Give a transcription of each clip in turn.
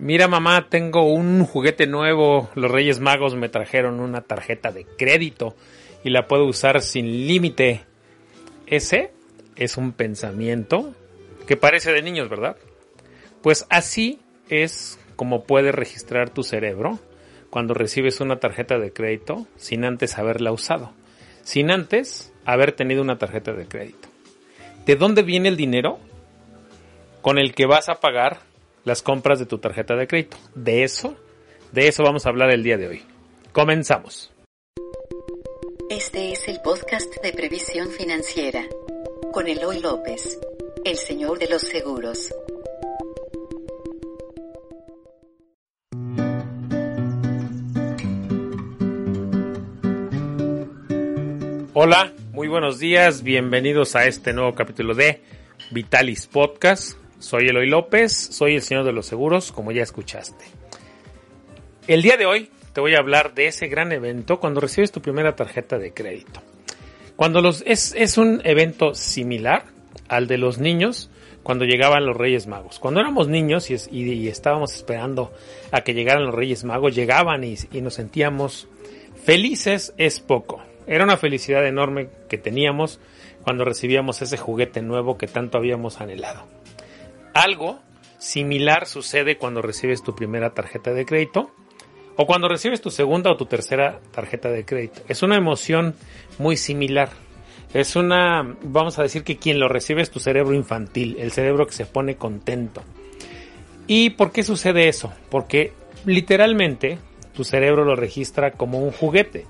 Mira mamá, tengo un juguete nuevo. Los Reyes Magos me trajeron una tarjeta de crédito y la puedo usar sin límite. Ese es un pensamiento que parece de niños, ¿verdad? Pues así es como puede registrar tu cerebro cuando recibes una tarjeta de crédito sin antes haberla usado, sin antes haber tenido una tarjeta de crédito. ¿De dónde viene el dinero con el que vas a pagar las compras de tu tarjeta de crédito? De eso, de eso vamos a hablar el día de hoy. Comenzamos. Este es el podcast de previsión financiera con Eloy López, el señor de los seguros. Hola, muy buenos días, bienvenidos a este nuevo capítulo de Vitalis Podcast. Soy Eloy López, soy el señor de los seguros, como ya escuchaste. El día de hoy te voy a hablar de ese gran evento cuando recibes tu primera tarjeta de crédito. Cuando los es, es un evento similar al de los niños cuando llegaban los Reyes Magos. Cuando éramos niños y, y, estábamos esperando a que llegaran los Reyes Magos, llegaban y, y nos sentíamos felices es poco era una felicidad enorme que teníamos cuando recibíamos ese juguete nuevo que tanto habíamos anhelado. Algo similar sucede cuando recibes tu primera tarjeta de crédito o cuando recibes tu segunda o tu tercera tarjeta de crédito. Es una emoción muy similar. Es una, vamos a decir que quien lo recibe es tu cerebro infantil, el cerebro que se pone contento. ¿Y por qué sucede eso? Porque literalmente tu cerebro lo registra como un juguete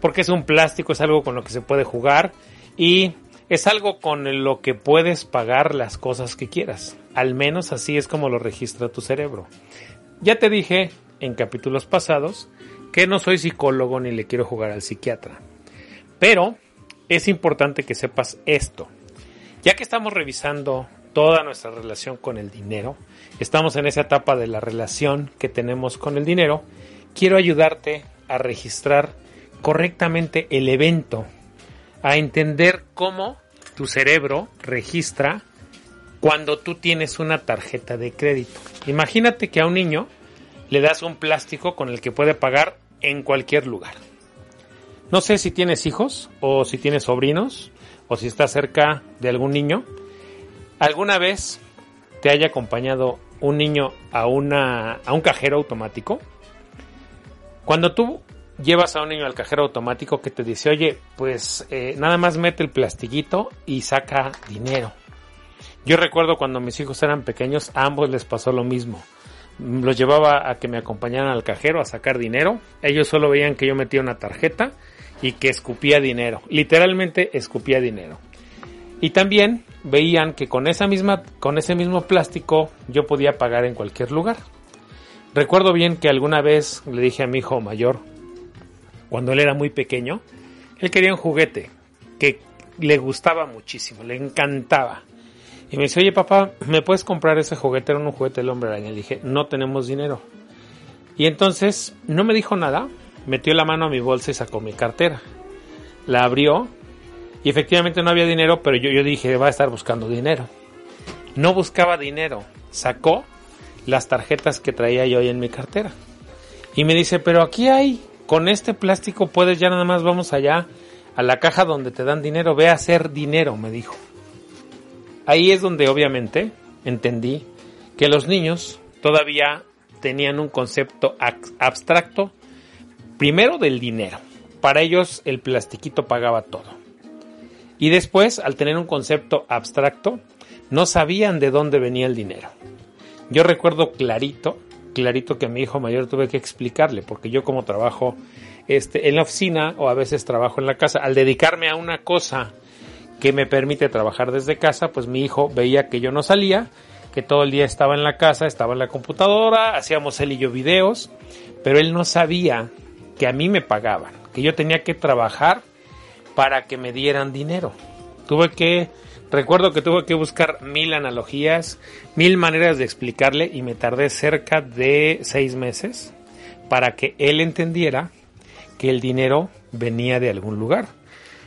porque es un plástico, es algo con lo que se puede jugar y es algo con lo que puedes pagar las cosas que quieras. Al menos así es como lo registra tu cerebro. Ya te dije en capítulos pasados que no soy psicólogo ni le quiero jugar al psiquiatra. Pero es importante que sepas esto. Ya que estamos revisando toda nuestra relación con el dinero, estamos en esa etapa de la relación que tenemos con el dinero, quiero ayudarte a registrar correctamente el evento, a entender cómo tu cerebro registra cuando tú tienes una tarjeta de crédito. Imagínate que a un niño le das un plástico con el que puede pagar en cualquier lugar. No sé si tienes hijos o si tienes sobrinos o si estás cerca de algún niño. ¿Alguna vez te haya acompañado un niño a, una, a un cajero automático? Cuando tú llevas a un niño al cajero automático que te dice, oye, pues eh, nada más mete el plastiquito y saca dinero. Yo recuerdo cuando mis hijos eran pequeños, a ambos les pasó lo mismo. Los llevaba a que me acompañaran al cajero a sacar dinero. Ellos solo veían que yo metía una tarjeta y que escupía dinero. Literalmente escupía dinero. Y también veían que con esa misma, con ese mismo plástico yo podía pagar en cualquier lugar. Recuerdo bien que alguna vez le dije a mi hijo mayor, cuando él era muy pequeño, él quería un juguete que le gustaba muchísimo, le encantaba. Y me dice, oye papá, ¿me puedes comprar ese juguete? Era un juguete del hombre araña. Le dije, no tenemos dinero. Y entonces no me dijo nada, metió la mano a mi bolsa y sacó mi cartera. La abrió y efectivamente no había dinero, pero yo, yo dije, va a estar buscando dinero. No buscaba dinero, sacó las tarjetas que traía yo ahí en mi cartera. Y me dice, pero aquí hay con este plástico puedes ya nada más vamos allá a la caja donde te dan dinero, ve a hacer dinero, me dijo. Ahí es donde obviamente entendí que los niños todavía tenían un concepto abstracto, primero del dinero. Para ellos el plastiquito pagaba todo. Y después, al tener un concepto abstracto, no sabían de dónde venía el dinero. Yo recuerdo clarito clarito que a mi hijo mayor tuve que explicarle, porque yo como trabajo este, en la oficina o a veces trabajo en la casa, al dedicarme a una cosa que me permite trabajar desde casa, pues mi hijo veía que yo no salía, que todo el día estaba en la casa, estaba en la computadora, hacíamos él y yo videos, pero él no sabía que a mí me pagaban, que yo tenía que trabajar para que me dieran dinero. Tuve que Recuerdo que tuve que buscar mil analogías, mil maneras de explicarle y me tardé cerca de seis meses para que él entendiera que el dinero venía de algún lugar.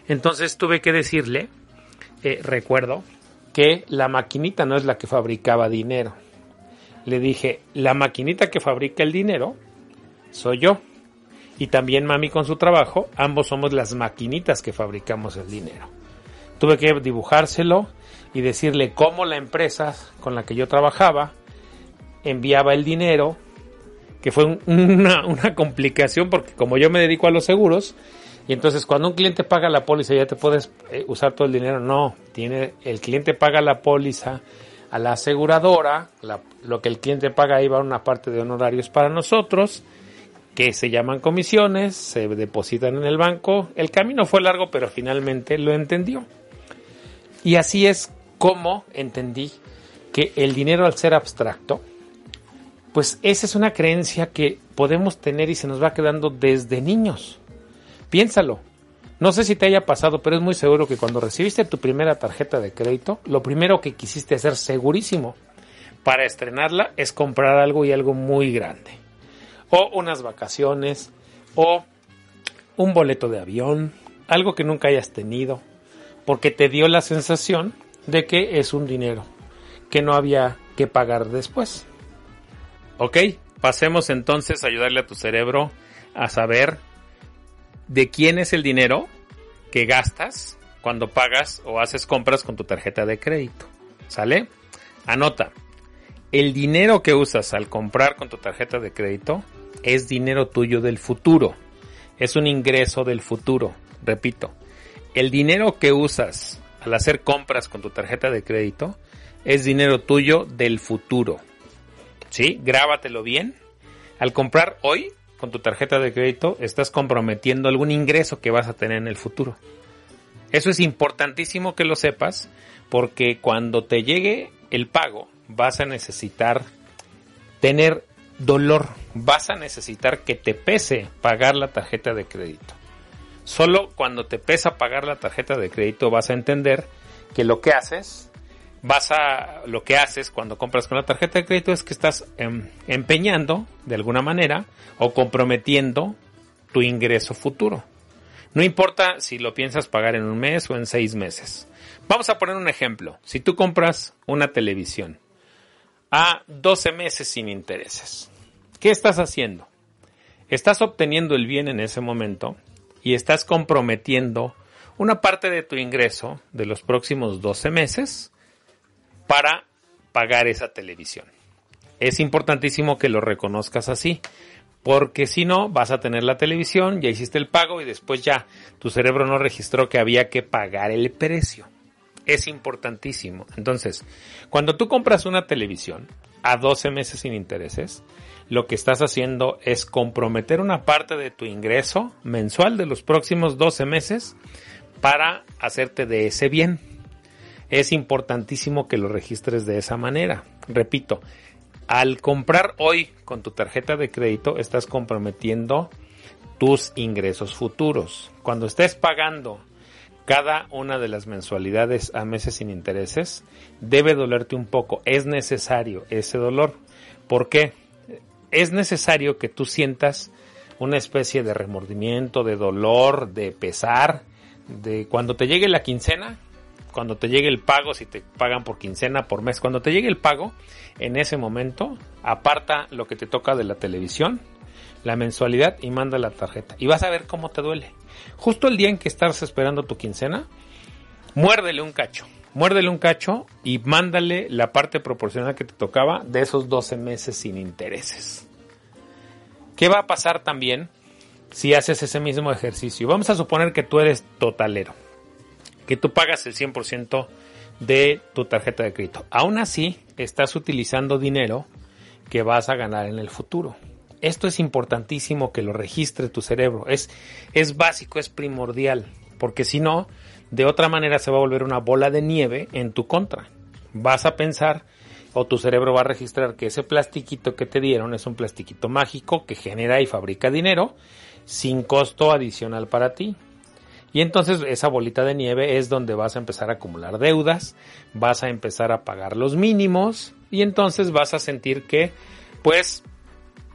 Entonces tuve que decirle, eh, recuerdo, que la maquinita no es la que fabricaba dinero. le dije, la maquinita que fabrica el dinero soy yo. Y también mami con su trabajo, ambos somos las maquinitas que fabricamos el dinero. Tuve que dibujárselo y decirle cómo la empresa con la que yo trabajaba enviaba el dinero, que fue una, una complicación porque como yo me dedico a los seguros, y entonces cuando un cliente paga la póliza ya te puedes eh, usar todo el dinero. No, tiene el cliente paga la póliza a la aseguradora, lo que el cliente paga ahí va una parte de honorarios para nosotros, que se llaman comisiones, se depositan en el banco. El camino fue largo, pero finalmente lo entendió. Y así es como entendí que el dinero al ser abstracto, pues esa es una creencia que podemos tener y se nos va quedando desde niños. Piénsalo. No sé si te haya pasado, pero es muy seguro que cuando recibiste tu primera tarjeta de crédito, lo primero que quisiste hacer segurísimo para estrenarla es comprar algo y algo muy grande. O unas vacaciones, o un boleto de avión, algo que nunca hayas tenido, porque te dio la sensación de que es un dinero que no había que pagar después. Ok, pasemos entonces a ayudarle a tu cerebro a saber de quién es el dinero que gastas cuando pagas o haces compras con tu tarjeta de crédito. ¿Sale? Anota. El dinero que usas al comprar con tu tarjeta de crédito es dinero tuyo del futuro. Es un ingreso del futuro. Repito, el dinero que usas al hacer compras con tu tarjeta de crédito es dinero tuyo del futuro. ¿Sí? Grábatelo bien. Al comprar hoy, con tu tarjeta de crédito estás comprometiendo algún ingreso que vas a tener en el futuro. Eso es importantísimo que lo sepas porque cuando te llegue el pago vas a necesitar tener dolor, vas a necesitar que te pese pagar la tarjeta de crédito. Solo cuando te pesa pagar la tarjeta de crédito vas a entender que lo que haces vas a lo que haces cuando compras con la tarjeta de crédito es que estás em, empeñando de alguna manera o comprometiendo tu ingreso futuro. No importa si lo piensas pagar en un mes o en seis meses. Vamos a poner un ejemplo. Si tú compras una televisión a 12 meses sin intereses, ¿qué estás haciendo? Estás obteniendo el bien en ese momento y estás comprometiendo una parte de tu ingreso de los próximos 12 meses para pagar esa televisión. Es importantísimo que lo reconozcas así, porque si no vas a tener la televisión, ya hiciste el pago y después ya tu cerebro no registró que había que pagar el precio. Es importantísimo. Entonces, cuando tú compras una televisión a 12 meses sin intereses, lo que estás haciendo es comprometer una parte de tu ingreso mensual de los próximos 12 meses para hacerte de ese bien es importantísimo que lo registres de esa manera. Repito, al comprar hoy con tu tarjeta de crédito estás comprometiendo tus ingresos futuros. Cuando estés pagando cada una de las mensualidades a meses sin intereses, debe dolerte un poco. Es necesario ese dolor. ¿Por qué? Es necesario que tú sientas una especie de remordimiento, de dolor, de pesar, de cuando te llegue la quincena, cuando te llegue el pago, si te pagan por quincena, por mes, cuando te llegue el pago, en ese momento aparta lo que te toca de la televisión, la mensualidad y manda la tarjeta. Y vas a ver cómo te duele. Justo el día en que estás esperando tu quincena, muérdele un cacho. Muérdele un cacho y mándale la parte proporcional que te tocaba de esos 12 meses sin intereses. ¿Qué va a pasar también si haces ese mismo ejercicio? Vamos a suponer que tú eres totalero que tú pagas el 100% de tu tarjeta de crédito. Aún así, estás utilizando dinero que vas a ganar en el futuro. Esto es importantísimo que lo registre tu cerebro. Es, es básico, es primordial, porque si no, de otra manera se va a volver una bola de nieve en tu contra. Vas a pensar o tu cerebro va a registrar que ese plastiquito que te dieron es un plastiquito mágico que genera y fabrica dinero sin costo adicional para ti. Y entonces esa bolita de nieve es donde vas a empezar a acumular deudas, vas a empezar a pagar los mínimos y entonces vas a sentir que, pues,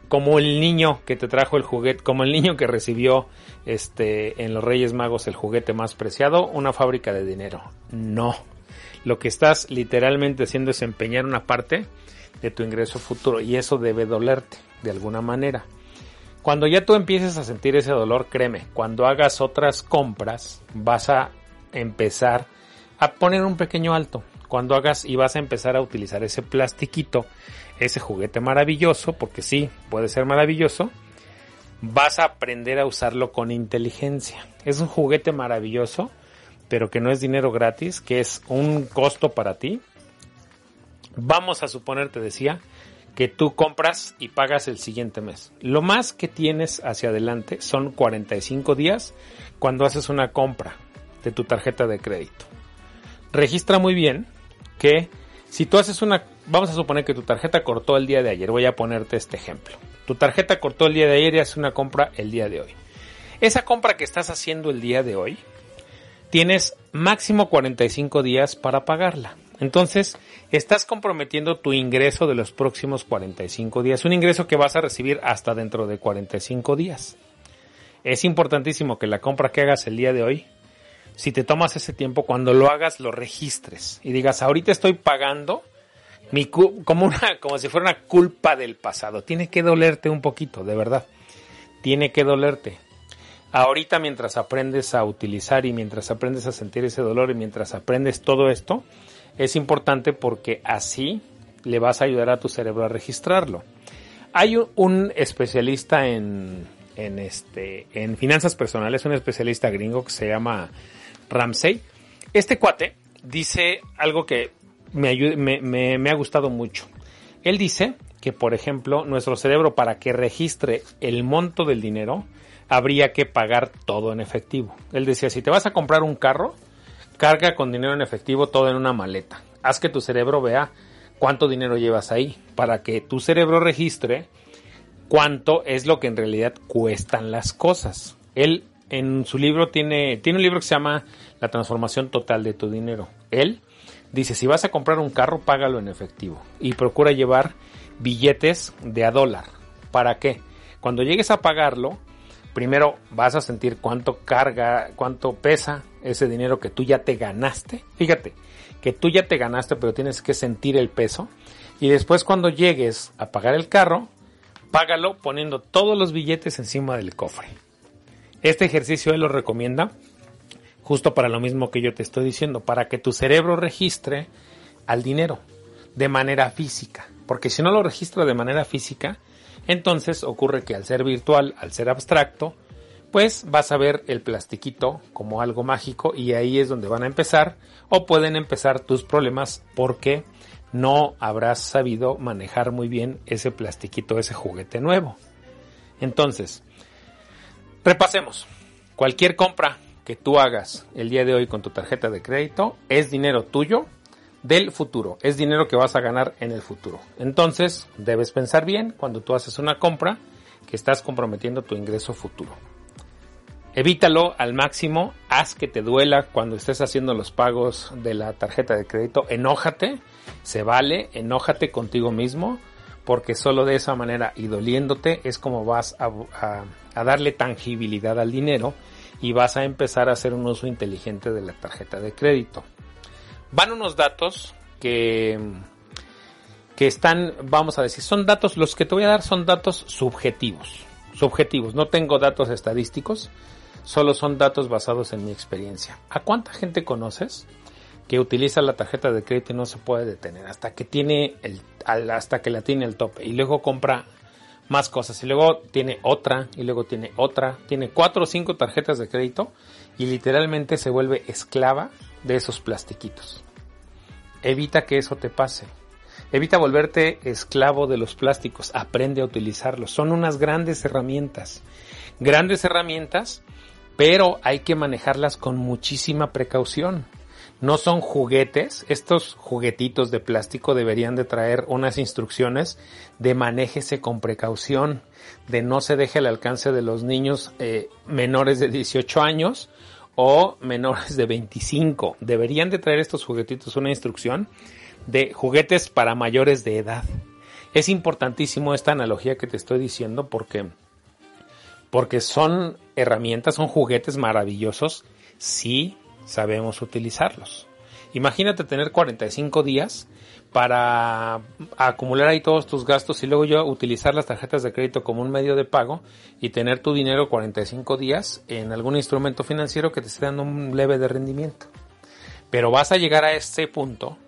como el niño que te trajo el juguete, como el niño que recibió este en los Reyes Magos el juguete más preciado, una fábrica de dinero. No. Lo que estás literalmente haciendo es empeñar una parte de tu ingreso futuro y eso debe dolerte de alguna manera. Cuando ya tú empieces a sentir ese dolor, créeme, cuando hagas otras compras vas a empezar a poner un pequeño alto. Cuando hagas y vas a empezar a utilizar ese plastiquito, ese juguete maravilloso, porque sí, puede ser maravilloso, vas a aprender a usarlo con inteligencia. Es un juguete maravilloso, pero que no es dinero gratis, que es un costo para ti. Vamos a suponer, te decía, que tú compras y pagas el siguiente mes. Lo más que tienes hacia adelante son 45 días cuando haces una compra de tu tarjeta de crédito. Registra muy bien que si tú haces una, vamos a suponer que tu tarjeta cortó el día de ayer, voy a ponerte este ejemplo. Tu tarjeta cortó el día de ayer y haces una compra el día de hoy. Esa compra que estás haciendo el día de hoy, tienes máximo 45 días para pagarla. Entonces, estás comprometiendo tu ingreso de los próximos 45 días, un ingreso que vas a recibir hasta dentro de 45 días. Es importantísimo que la compra que hagas el día de hoy, si te tomas ese tiempo, cuando lo hagas, lo registres y digas, ahorita estoy pagando mi como una, como si fuera una culpa del pasado. Tiene que dolerte un poquito, de verdad. Tiene que dolerte. Ahorita mientras aprendes a utilizar y mientras aprendes a sentir ese dolor y mientras aprendes todo esto, es importante porque así le vas a ayudar a tu cerebro a registrarlo. Hay un especialista en, en, este, en finanzas personales, un especialista gringo que se llama Ramsey. Este cuate dice algo que me, me, me ha gustado mucho. Él dice que, por ejemplo, nuestro cerebro para que registre el monto del dinero, habría que pagar todo en efectivo. Él decía, si te vas a comprar un carro, carga con dinero en efectivo todo en una maleta. Haz que tu cerebro vea cuánto dinero llevas ahí, para que tu cerebro registre cuánto es lo que en realidad cuestan las cosas. Él en su libro tiene, tiene un libro que se llama La transformación total de tu dinero. Él dice, si vas a comprar un carro, págalo en efectivo y procura llevar billetes de a dólar. ¿Para qué? Cuando llegues a pagarlo, primero vas a sentir cuánto carga, cuánto pesa ese dinero que tú ya te ganaste. Fíjate, que tú ya te ganaste, pero tienes que sentir el peso. Y después cuando llegues a pagar el carro, págalo poniendo todos los billetes encima del cofre. Este ejercicio él lo recomienda justo para lo mismo que yo te estoy diciendo, para que tu cerebro registre al dinero de manera física. Porque si no lo registra de manera física, entonces ocurre que al ser virtual, al ser abstracto, pues vas a ver el plastiquito como algo mágico y ahí es donde van a empezar o pueden empezar tus problemas porque no habrás sabido manejar muy bien ese plastiquito, ese juguete nuevo. Entonces, repasemos. Cualquier compra que tú hagas el día de hoy con tu tarjeta de crédito es dinero tuyo del futuro, es dinero que vas a ganar en el futuro. Entonces, debes pensar bien cuando tú haces una compra que estás comprometiendo tu ingreso futuro. Evítalo al máximo, haz que te duela cuando estés haciendo los pagos de la tarjeta de crédito, enójate, se vale, enójate contigo mismo, porque solo de esa manera y doliéndote es como vas a, a darle tangibilidad al dinero y vas a empezar a hacer un uso inteligente de la tarjeta de crédito. Van unos datos que, que están, vamos a decir, son datos, los que te voy a dar son datos subjetivos. Subjetivos, no tengo datos estadísticos, solo son datos basados en mi experiencia. ¿A cuánta gente conoces que utiliza la tarjeta de crédito y no se puede detener hasta que tiene el, hasta que la tiene el tope y luego compra más cosas. Y luego tiene otra, y luego tiene otra, tiene cuatro o cinco tarjetas de crédito y literalmente se vuelve esclava de esos plastiquitos. Evita que eso te pase. Evita volverte esclavo de los plásticos. Aprende a utilizarlos. Son unas grandes herramientas. Grandes herramientas, pero hay que manejarlas con muchísima precaución no son juguetes. Estos juguetitos de plástico deberían de traer unas instrucciones de manéjese con precaución, de no se deje al alcance de los niños eh, menores de 18 años o menores de 25. Deberían de traer estos juguetitos una instrucción de juguetes para mayores de edad. Es importantísimo esta analogía que te estoy diciendo porque porque son herramientas, son juguetes maravillosos sí sabemos utilizarlos. Imagínate tener 45 días para acumular ahí todos tus gastos y luego yo utilizar las tarjetas de crédito como un medio de pago y tener tu dinero 45 días en algún instrumento financiero que te esté dando un leve de rendimiento. Pero vas a llegar a ese punto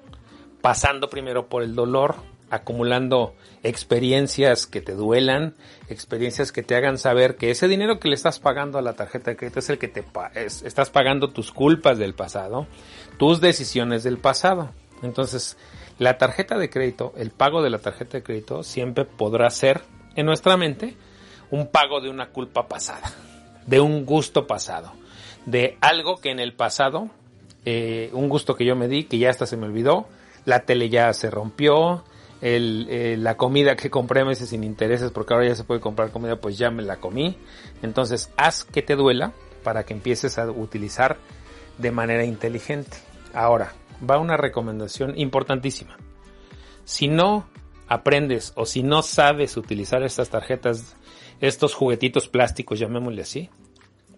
pasando primero por el dolor, acumulando experiencias que te duelan, experiencias que te hagan saber que ese dinero que le estás pagando a la tarjeta de crédito es el que te estás pagando tus culpas del pasado, tus decisiones del pasado. Entonces, la tarjeta de crédito, el pago de la tarjeta de crédito siempre podrá ser en nuestra mente un pago de una culpa pasada, de un gusto pasado, de algo que en el pasado, eh, un gusto que yo me di, que ya hasta se me olvidó, la tele ya se rompió, el, eh, la comida que compré meses sin intereses, porque ahora ya se puede comprar comida, pues ya me la comí. Entonces, haz que te duela para que empieces a utilizar de manera inteligente. Ahora, va una recomendación importantísima. Si no aprendes o si no sabes utilizar estas tarjetas, estos juguetitos plásticos, llamémosle así,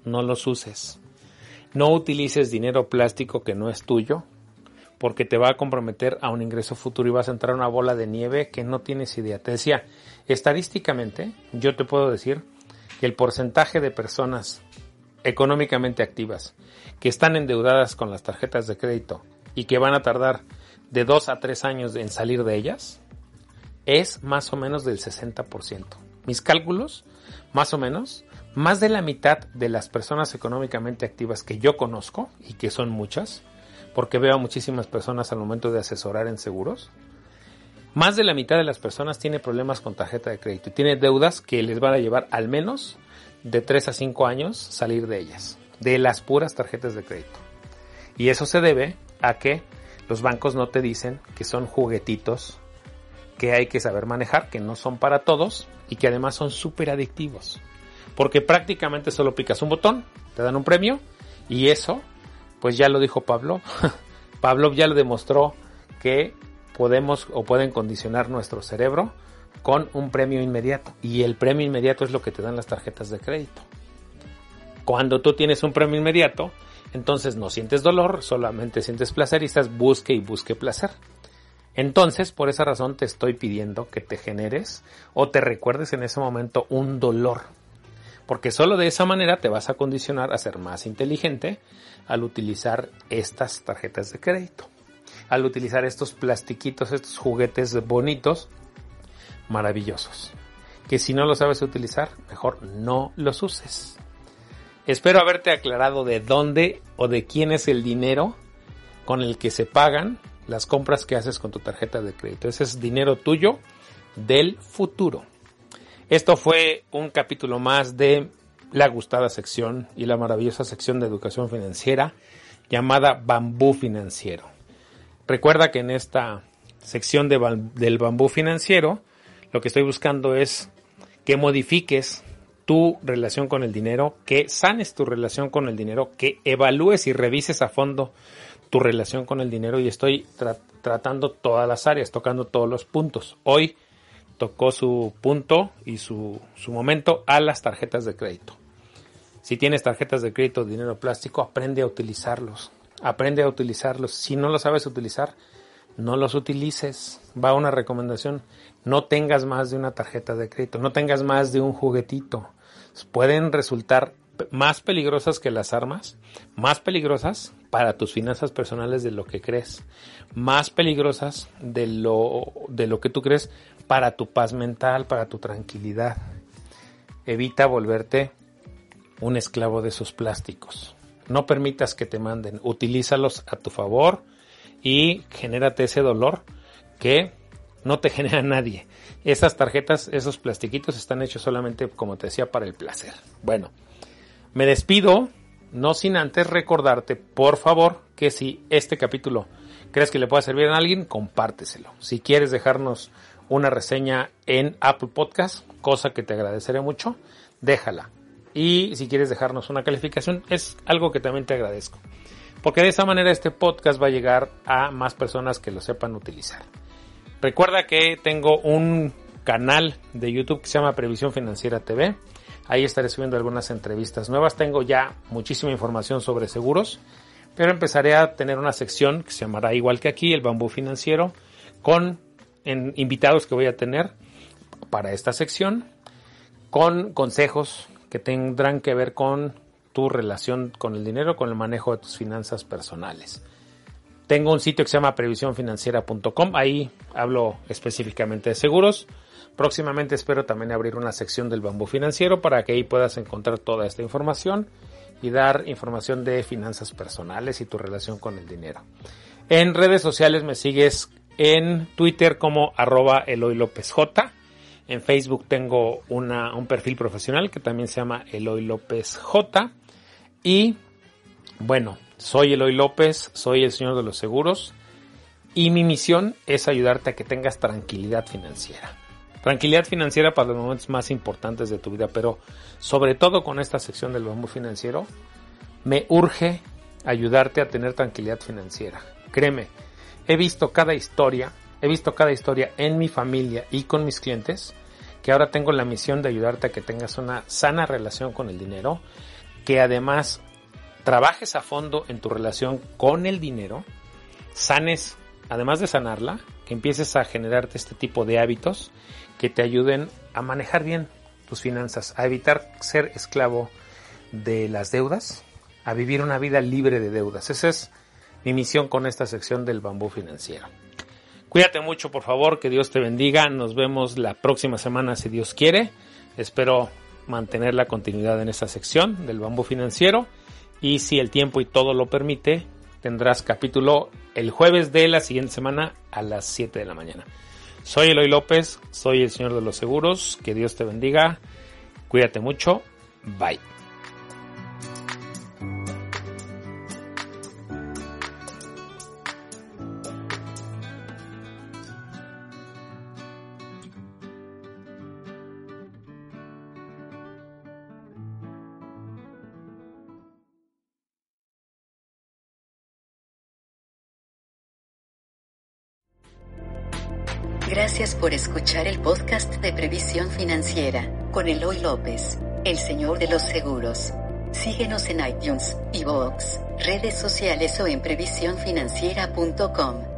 no los uses. No utilices dinero plástico que no es tuyo, porque te va a comprometer a un ingreso futuro y vas a entrar a una bola de nieve que no tienes idea. Te decía, estadísticamente, yo te puedo decir que el porcentaje de personas económicamente activas que están endeudadas con las tarjetas de crédito y que van a tardar de dos a tres años en salir de ellas es más o menos del 60%. Mis cálculos, más o menos, más de la mitad de las personas económicamente activas que yo conozco, y que son muchas, porque veo a muchísimas personas al momento de asesorar en seguros. Más de la mitad de las personas tiene problemas con tarjeta de crédito y tiene deudas que les van a llevar al menos de 3 a 5 años salir de ellas, de las puras tarjetas de crédito. Y eso se debe a que los bancos no te dicen que son juguetitos que hay que saber manejar, que no son para todos y que además son súper adictivos. Porque prácticamente solo picas un botón, te dan un premio y eso pues ya lo dijo Pablo. Pablo ya lo demostró que podemos o pueden condicionar nuestro cerebro con un premio inmediato. Y el premio inmediato es lo que te dan las tarjetas de crédito. Cuando tú tienes un premio inmediato, entonces no sientes dolor, solamente sientes placer y estás busque y busque placer. Entonces, por esa razón te estoy pidiendo que te generes o te recuerdes en ese momento un dolor porque solo de esa manera te vas a condicionar a ser más inteligente al utilizar estas tarjetas de crédito. Al utilizar estos plastiquitos, estos juguetes bonitos, maravillosos. Que si no los sabes utilizar, mejor no los uses. Espero haberte aclarado de dónde o de quién es el dinero con el que se pagan las compras que haces con tu tarjeta de crédito. Ese es dinero tuyo del futuro. Esto fue un capítulo más de la gustada sección y la maravillosa sección de educación financiera llamada Bambú Financiero. Recuerda que en esta sección del bambú financiero lo que estoy buscando es que modifiques tu relación con el dinero, que sanes tu relación con el dinero, que evalúes y revises a fondo tu relación con el dinero y estoy tratando todas las áreas, tocando todos los puntos. Hoy tocó su punto y su, su momento a las tarjetas de crédito. Si tienes tarjetas de crédito dinero plástico, aprende a utilizarlos. Aprende a utilizarlos. Si no lo sabes utilizar, no los utilices. Va una recomendación. No tengas más de una tarjeta de crédito. No tengas más de un juguetito. Pueden resultar más peligrosas que las armas, más peligrosas para tus finanzas personales de lo que crees, más peligrosas de lo, de lo que tú crees para tu paz mental, para tu tranquilidad. Evita volverte un esclavo de esos plásticos. No permitas que te manden, utilízalos a tu favor y genérate ese dolor que no te genera nadie. Esas tarjetas, esos plastiquitos están hechos solamente, como te decía, para el placer. Bueno, me despido, no sin antes recordarte, por favor, que si este capítulo crees que le pueda servir a alguien, compárteselo. Si quieres dejarnos una reseña en Apple Podcast, cosa que te agradeceré mucho, déjala. Y si quieres dejarnos una calificación, es algo que también te agradezco. Porque de esa manera este podcast va a llegar a más personas que lo sepan utilizar. Recuerda que tengo un canal de YouTube que se llama Previsión Financiera TV. Ahí estaré subiendo algunas entrevistas nuevas. Tengo ya muchísima información sobre seguros, Pero empezaré a tener una sección que se llamará igual que aquí, el bambú financiero, con invitados que voy a tener para esta sección, con consejos que tendrán que ver con tu relación con el dinero, con el manejo de tus finanzas personales. Tengo un sitio que se llama previsiónfinanciera.com, ahí hablo específicamente de seguros. Próximamente espero también abrir una sección del bambú financiero para que ahí puedas encontrar toda esta información y dar información de finanzas personales y tu relación con el dinero. En redes sociales me sigues en Twitter como arroba Eloy López J. En Facebook tengo una, un perfil profesional que también se llama Eloy López J. Y bueno, soy Eloy López, soy el señor de los seguros y mi misión es ayudarte a que tengas tranquilidad financiera. Tranquilidad financiera para los momentos más importantes de tu vida, pero sobre todo con esta sección del bambú financiero, me urge ayudarte a tener tranquilidad financiera. Créeme, he visto cada historia, he visto cada historia en mi familia y con mis clientes, que ahora tengo la misión de ayudarte a que tengas una sana relación con el dinero que además trabajes a fondo en tu relación con el dinero, sanes, además de sanarla, que empieces a generarte este tipo de hábitos que te ayuden a manejar bien tus finanzas, a evitar ser esclavo de las deudas, a vivir una vida libre de deudas. Esa es mi misión con esta sección del bambú financiero. Cuídate mucho, por favor, que Dios te bendiga. Nos vemos la próxima semana si Dios quiere. Espero mantener la continuidad en esta sección del bambú financiero y si el tiempo y todo lo permite, tendrás capítulo el jueves de la siguiente semana a las 7 de la mañana. Soy Eloy López, soy el Señor de los Seguros, que Dios te bendiga, cuídate mucho, bye. Por escuchar el podcast de Previsión Financiera con Eloy López, el señor de los seguros. Síguenos en iTunes, iVoox, redes sociales o en previsiónfinanciera.com.